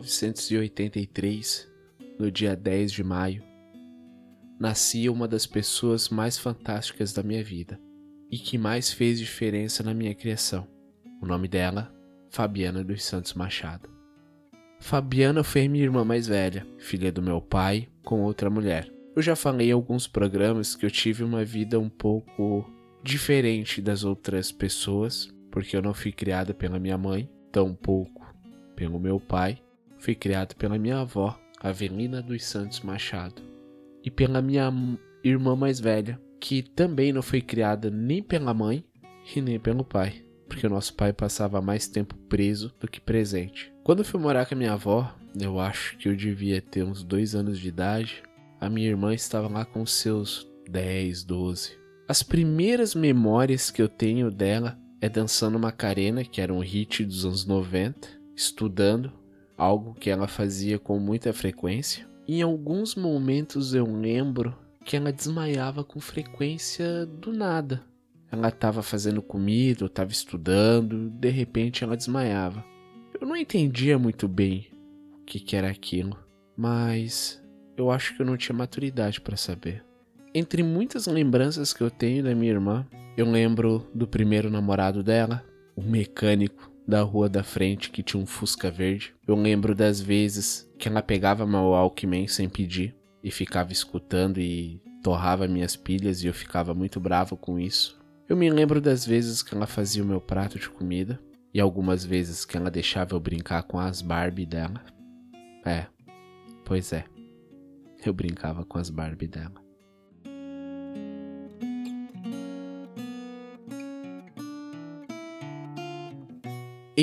Em 1983, no dia 10 de maio, nascia uma das pessoas mais fantásticas da minha vida e que mais fez diferença na minha criação. O nome dela, Fabiana dos Santos Machado. Fabiana foi minha irmã mais velha, filha do meu pai com outra mulher. Eu já falei em alguns programas que eu tive uma vida um pouco diferente das outras pessoas, porque eu não fui criada pela minha mãe, tampouco pelo meu pai, fui criado pela minha avó, Avelina dos Santos Machado, e pela minha irmã mais velha, que também não foi criada nem pela mãe e nem pelo pai, porque o nosso pai passava mais tempo preso do que presente. Quando fui morar com a minha avó, eu acho que eu devia ter uns dois anos de idade, a minha irmã estava lá com seus 10, 12. As primeiras memórias que eu tenho dela é dançando Macarena, que era um hit dos anos 90, estudando, algo que ela fazia com muita frequência. Em alguns momentos eu lembro que ela desmaiava com frequência do nada. Ela estava fazendo comida, estava estudando, de repente ela desmaiava. Eu não entendia muito bem o que, que era aquilo, mas eu acho que eu não tinha maturidade para saber. Entre muitas lembranças que eu tenho da minha irmã, eu lembro do primeiro namorado dela, o mecânico da rua da frente que tinha um Fusca verde. Eu lembro das vezes que ela pegava meu Walkman sem pedir e ficava escutando e torrava minhas pilhas e eu ficava muito bravo com isso. Eu me lembro das vezes que ela fazia o meu prato de comida e algumas vezes que ela deixava eu brincar com as Barbie dela. É, pois é. Eu brincava com as Barbie dela.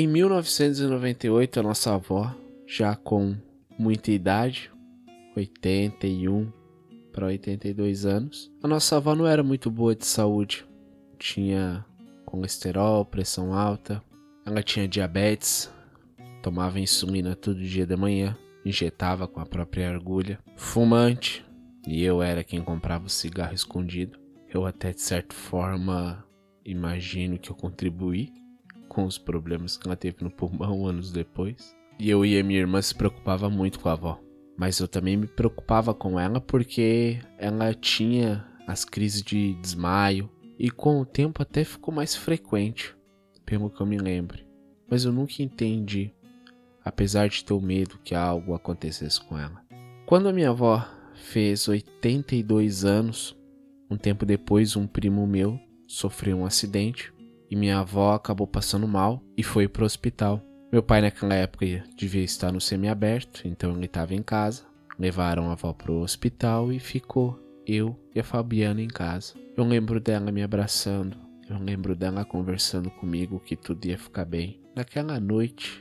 Em 1998, a nossa avó, já com muita idade, 81 para 82 anos, a nossa avó não era muito boa de saúde. Tinha colesterol, pressão alta, ela tinha diabetes, tomava insulina todo dia de manhã, injetava com a própria agulha, fumante, e eu era quem comprava o cigarro escondido. Eu até de certa forma imagino que eu contribuí com os problemas que ela teve no pulmão anos depois. E eu e a minha irmã se preocupava muito com a avó. Mas eu também me preocupava com ela porque ela tinha as crises de desmaio e com o tempo até ficou mais frequente, pelo que eu me lembre. Mas eu nunca entendi, apesar de ter o medo que algo acontecesse com ela. Quando a minha avó fez 82 anos, um tempo depois um primo meu sofreu um acidente e minha avó acabou passando mal e foi pro hospital. Meu pai naquela época devia estar no semiaberto, então ele estava em casa. Levaram a avó pro hospital e ficou eu e a Fabiana em casa. Eu lembro dela me abraçando, eu lembro dela conversando comigo que tudo ia ficar bem. Naquela noite,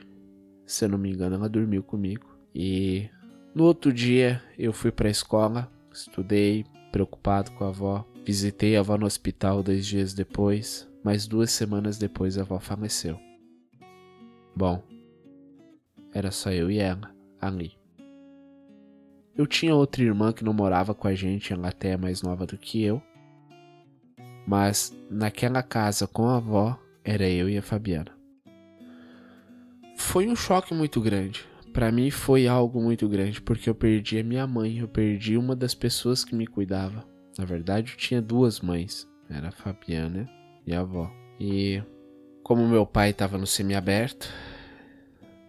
se eu não me engano, ela dormiu comigo. E no outro dia eu fui para a escola, estudei, preocupado com a avó. Visitei a avó no hospital dois dias depois mas duas semanas depois a avó faleceu. Bom, era só eu e ela, ali. Eu tinha outra irmã que não morava com a gente, ela até é mais nova do que eu. Mas naquela casa com a avó, era eu e a Fabiana. Foi um choque muito grande. Para mim foi algo muito grande porque eu perdi a minha mãe, eu perdi uma das pessoas que me cuidava. Na verdade, eu tinha duas mães, era a Fabiana e a avó. E como meu pai estava no semiaberto,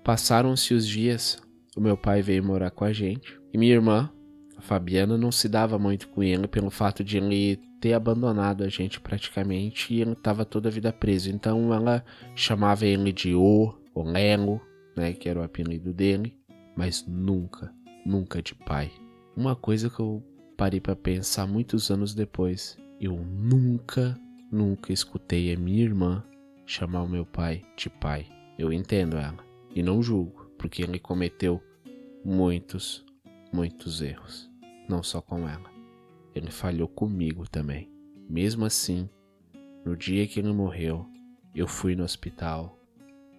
passaram-se os dias, o meu pai veio morar com a gente. E minha irmã, a Fabiana, não se dava muito com ele pelo fato de ele ter abandonado a gente praticamente e ele estava toda a vida preso. Então ela chamava ele de O, o Lelo, né, que era o apelido dele, mas nunca, nunca de pai. Uma coisa que eu parei para pensar muitos anos depois, eu nunca Nunca escutei a minha irmã chamar o meu pai de pai. Eu entendo ela e não julgo, porque ele cometeu muitos, muitos erros. Não só com ela. Ele falhou comigo também. Mesmo assim, no dia que ele morreu, eu fui no hospital,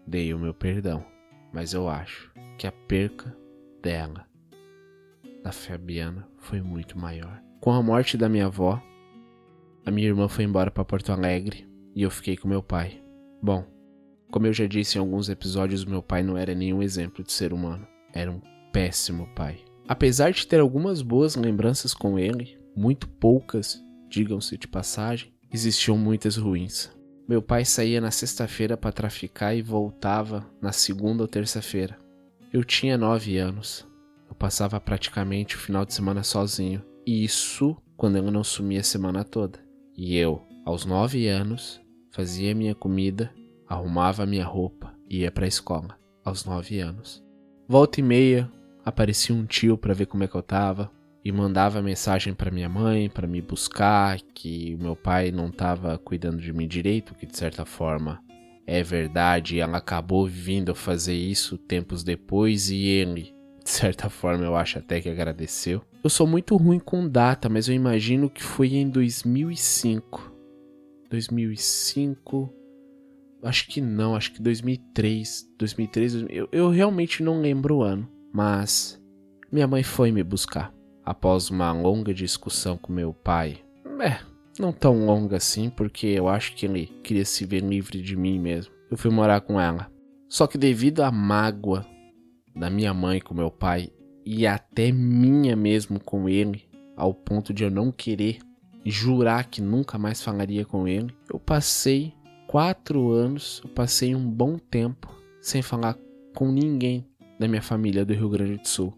dei o meu perdão, mas eu acho que a perca dela, da Fabiana, foi muito maior. Com a morte da minha avó, a minha irmã foi embora para Porto Alegre e eu fiquei com meu pai. Bom, Como eu já disse em alguns episódios, meu pai não era nenhum exemplo de ser humano. Era um péssimo pai. Apesar de ter algumas boas lembranças com ele, muito poucas, digam-se de passagem, existiam muitas ruins. Meu pai saía na sexta-feira para traficar e voltava na segunda ou terça-feira. Eu tinha nove anos. Eu passava praticamente o final de semana sozinho. E isso quando ele não sumia a semana toda. E eu, aos nove anos, fazia minha comida, arrumava minha roupa e ia para a escola. Aos nove anos. Volta e meia, aparecia um tio para ver como é que eu tava e mandava mensagem para minha mãe para me buscar que meu pai não estava cuidando de mim direito, que de certa forma é verdade, ela acabou vindo fazer isso tempos depois e ele, de certa forma, eu acho até que agradeceu. Eu sou muito ruim com data, mas eu imagino que foi em 2005. 2005. Acho que não, acho que 2003. 2003, eu, eu realmente não lembro o ano, mas minha mãe foi me buscar após uma longa discussão com meu pai. É, não tão longa assim, porque eu acho que ele queria se ver livre de mim mesmo. Eu fui morar com ela. Só que devido à mágoa da minha mãe com meu pai e até minha mesmo com ele, ao ponto de eu não querer jurar que nunca mais falaria com ele, eu passei quatro anos, eu passei um bom tempo sem falar com ninguém da minha família do Rio Grande do Sul.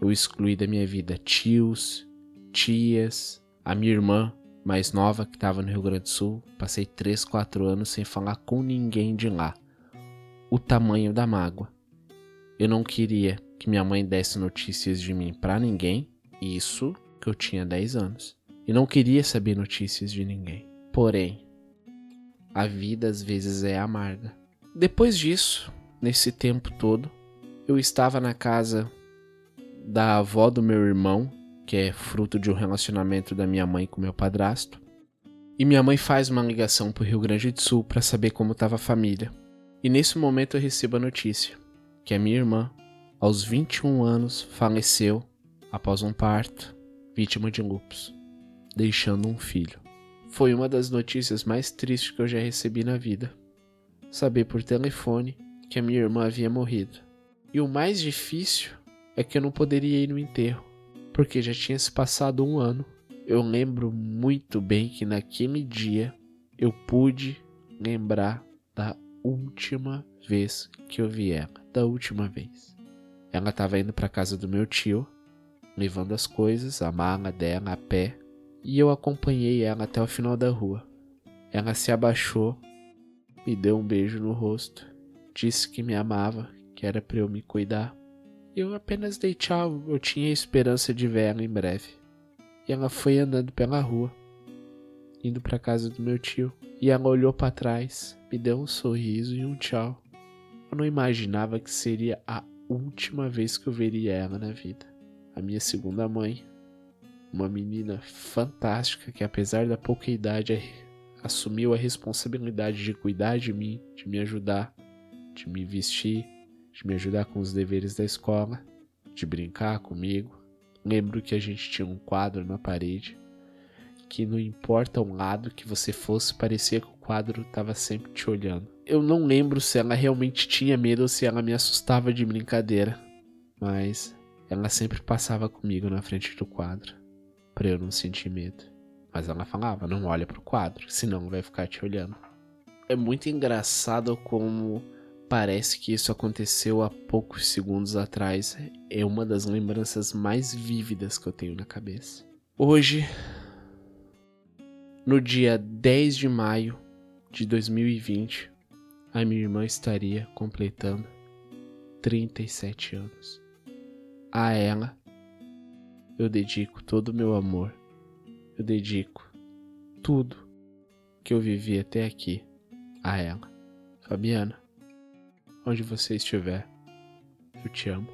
Eu excluí da minha vida tios, tias, a minha irmã mais nova que estava no Rio Grande do Sul. Passei 3, 4 anos sem falar com ninguém de lá. O tamanho da mágoa. Eu não queria que minha mãe desse notícias de mim para ninguém, isso que eu tinha 10 anos. E não queria saber notícias de ninguém. Porém, a vida às vezes é amarga. Depois disso, nesse tempo todo, eu estava na casa da avó do meu irmão, que é fruto de um relacionamento da minha mãe com meu padrasto. E minha mãe faz uma ligação para o Rio Grande do Sul para saber como estava a família. E nesse momento eu recebo a notícia que a minha irmã, aos 21 anos, faleceu após um parto, vítima de lupus, deixando um filho. Foi uma das notícias mais tristes que eu já recebi na vida. Saber por telefone que a minha irmã havia morrido. E o mais difícil é que eu não poderia ir no enterro, porque já tinha se passado um ano. Eu lembro muito bem que naquele dia eu pude lembrar da última vez que eu vi ela, da última vez. Ela estava indo para casa do meu tio, levando as coisas, a mala dela a pé, e eu acompanhei ela até o final da rua. Ela se abaixou, me deu um beijo no rosto, disse que me amava, que era para eu me cuidar. Eu apenas dei tchau, eu tinha esperança de ver ela em breve. E ela foi andando pela rua, indo para casa do meu tio, e ela olhou para trás, me deu um sorriso e um tchau. Eu não imaginava que seria a última vez que eu veria ela na vida. A minha segunda mãe, uma menina fantástica que apesar da pouca idade assumiu a responsabilidade de cuidar de mim, de me ajudar, de me vestir, de me ajudar com os deveres da escola, de brincar comigo. Lembro que a gente tinha um quadro na parede que não importa o lado que você fosse, parecia que o quadro estava sempre te olhando. Eu não lembro se ela realmente tinha medo ou se ela me assustava de brincadeira, mas ela sempre passava comigo na frente do quadro para eu não sentir medo. Mas ela falava: "Não olha pro quadro, senão vai ficar te olhando". É muito engraçado como Parece que isso aconteceu há poucos segundos atrás. É uma das lembranças mais vívidas que eu tenho na cabeça. Hoje, no dia 10 de maio de 2020, a minha irmã estaria completando 37 anos. A ela, eu dedico todo o meu amor. Eu dedico tudo que eu vivi até aqui a ela. Fabiana onde você estiver. Eu te amo.